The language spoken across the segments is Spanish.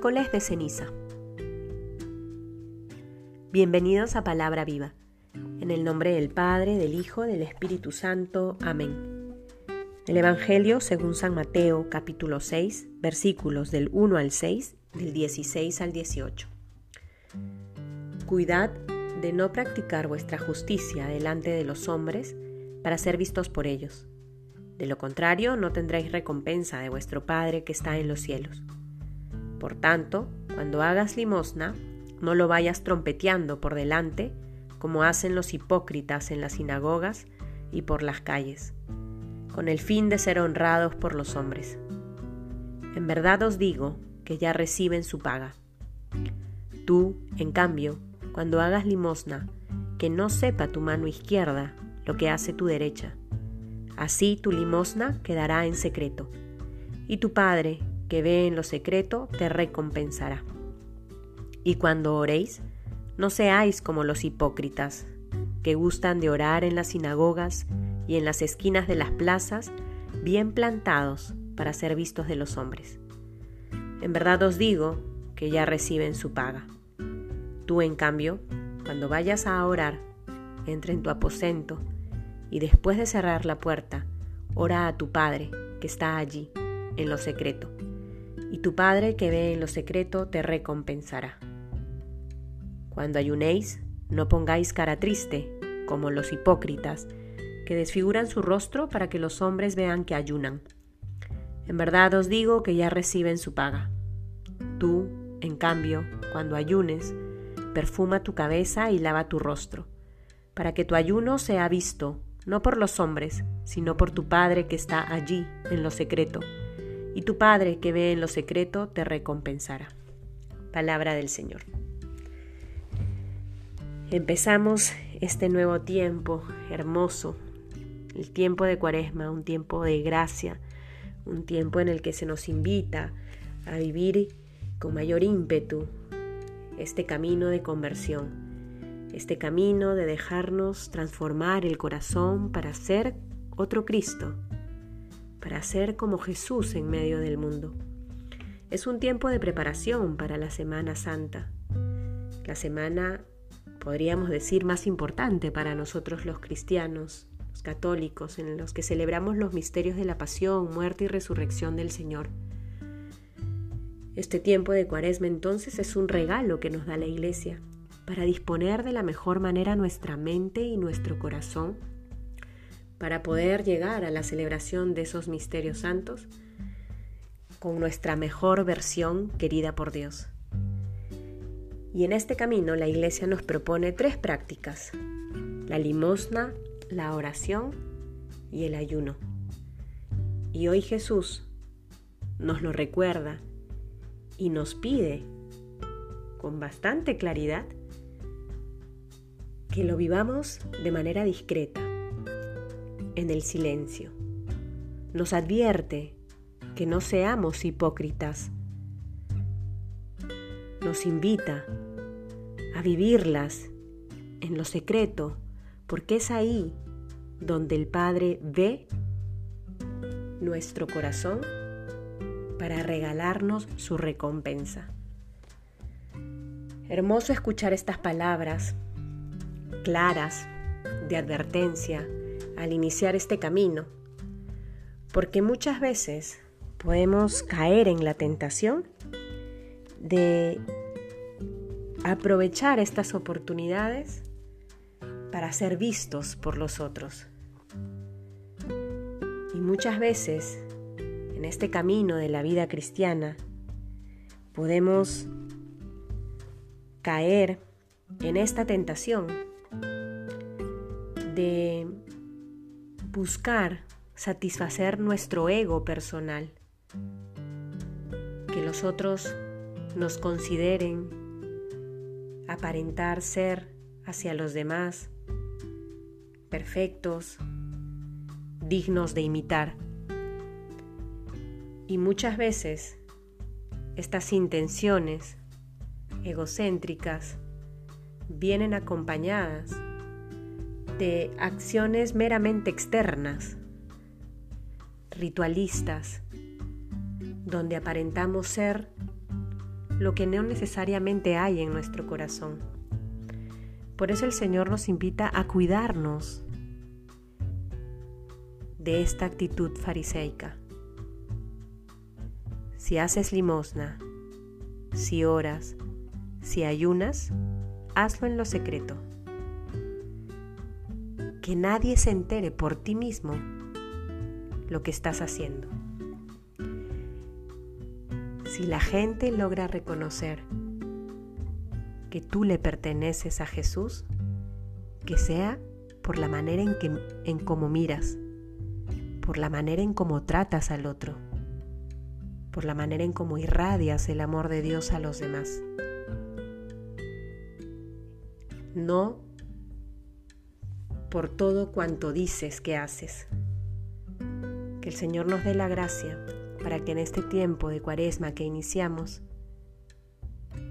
Miércoles de ceniza. Bienvenidos a Palabra Viva. En el nombre del Padre, del Hijo, del Espíritu Santo. Amén. El Evangelio según San Mateo capítulo 6, versículos del 1 al 6, del 16 al 18. Cuidad de no practicar vuestra justicia delante de los hombres para ser vistos por ellos. De lo contrario, no tendréis recompensa de vuestro Padre que está en los cielos. Por tanto, cuando hagas limosna, no lo vayas trompeteando por delante, como hacen los hipócritas en las sinagogas y por las calles, con el fin de ser honrados por los hombres. En verdad os digo que ya reciben su paga. Tú, en cambio, cuando hagas limosna, que no sepa tu mano izquierda lo que hace tu derecha. Así tu limosna quedará en secreto, y tu Padre, que ve en lo secreto, te recompensará. Y cuando oréis, no seáis como los hipócritas, que gustan de orar en las sinagogas y en las esquinas de las plazas, bien plantados para ser vistos de los hombres. En verdad os digo que ya reciben su paga. Tú, en cambio, cuando vayas a orar, entra en tu aposento y después de cerrar la puerta, ora a tu Padre que está allí, en lo secreto y tu Padre que ve en lo secreto te recompensará. Cuando ayunéis, no pongáis cara triste, como los hipócritas, que desfiguran su rostro para que los hombres vean que ayunan. En verdad os digo que ya reciben su paga. Tú, en cambio, cuando ayunes, perfuma tu cabeza y lava tu rostro, para que tu ayuno sea visto, no por los hombres, sino por tu Padre que está allí, en lo secreto y tu Padre que ve en lo secreto te recompensará. Palabra del Señor. Empezamos este nuevo tiempo hermoso, el tiempo de Cuaresma, un tiempo de gracia, un tiempo en el que se nos invita a vivir con mayor ímpetu este camino de conversión, este camino de dejarnos transformar el corazón para ser otro Cristo, para ser como Jesús en medio del mundo. Es un tiempo de preparación para la Semana Santa, la semana, podríamos decir, más importante para nosotros los cristianos, los católicos, en los que celebramos los misterios de la pasión, muerte y resurrección del Señor. Este tiempo de cuaresma entonces es un regalo que nos da la Iglesia para disponer de la mejor manera nuestra mente y nuestro corazón para poder llegar a la celebración de esos misterios santos con nuestra mejor versión querida por Dios. Y en este camino la Iglesia nos propone tres prácticas, la limosna, la oración y el ayuno. Y hoy Jesús nos lo recuerda y nos pide con bastante claridad que lo vivamos de manera discreta, en el silencio. Nos advierte que no seamos hipócritas. Nos invita a vivirlas en lo secreto, porque es ahí donde el Padre ve nuestro corazón para regalarnos su recompensa. Hermoso escuchar estas palabras claras de advertencia, al iniciar este camino, porque muchas veces podemos caer en la tentación de aprovechar estas oportunidades para ser vistos por los otros. Y muchas veces en este camino de la vida cristiana podemos caer en esta tentación de buscar satisfacer nuestro ego personal, que los otros nos consideren, aparentar ser hacia los demás perfectos, dignos de imitar. Y muchas veces estas intenciones egocéntricas vienen acompañadas de acciones meramente externas, ritualistas, donde aparentamos ser lo que no necesariamente hay en nuestro corazón. Por eso el Señor nos invita a cuidarnos de esta actitud fariseica. Si haces limosna, si oras, si ayunas, hazlo en lo secreto. Que nadie se entere por ti mismo lo que estás haciendo. Si la gente logra reconocer que tú le perteneces a Jesús, que sea por la manera en, que, en cómo miras, por la manera en cómo tratas al otro, por la manera en cómo irradias el amor de Dios a los demás. No por todo cuanto dices que haces. Que el Señor nos dé la gracia para que en este tiempo de cuaresma que iniciamos,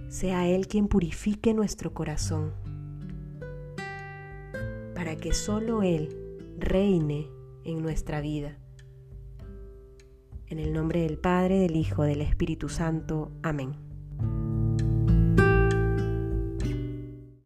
sea Él quien purifique nuestro corazón, para que solo Él reine en nuestra vida. En el nombre del Padre, del Hijo, del Espíritu Santo. Amén.